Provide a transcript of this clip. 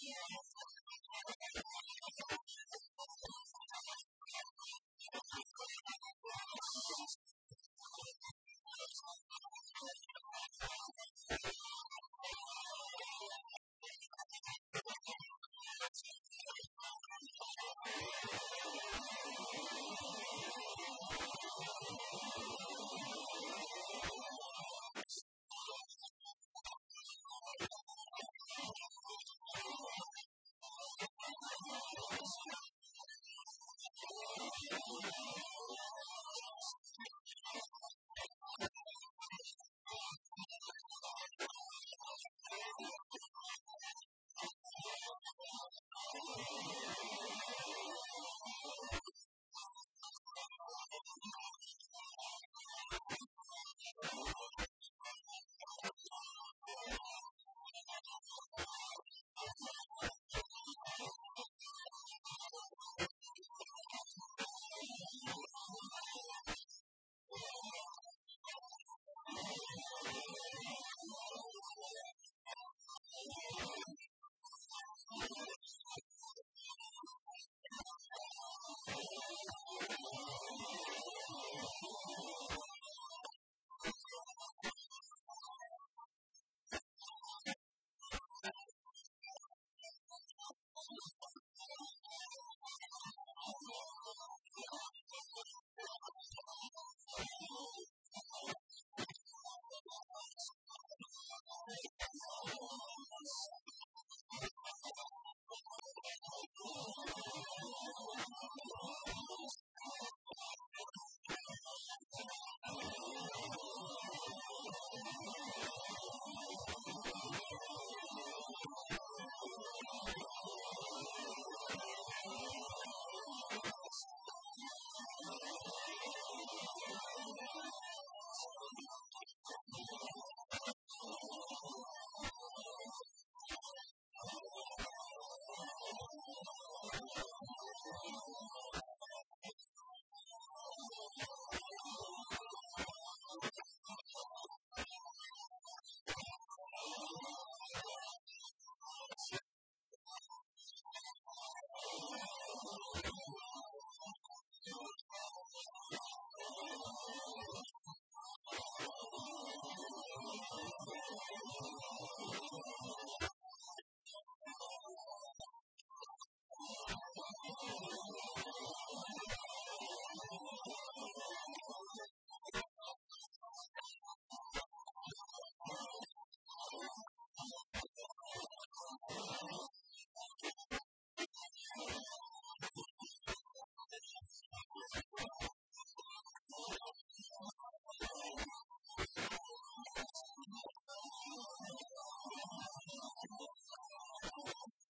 Yeah.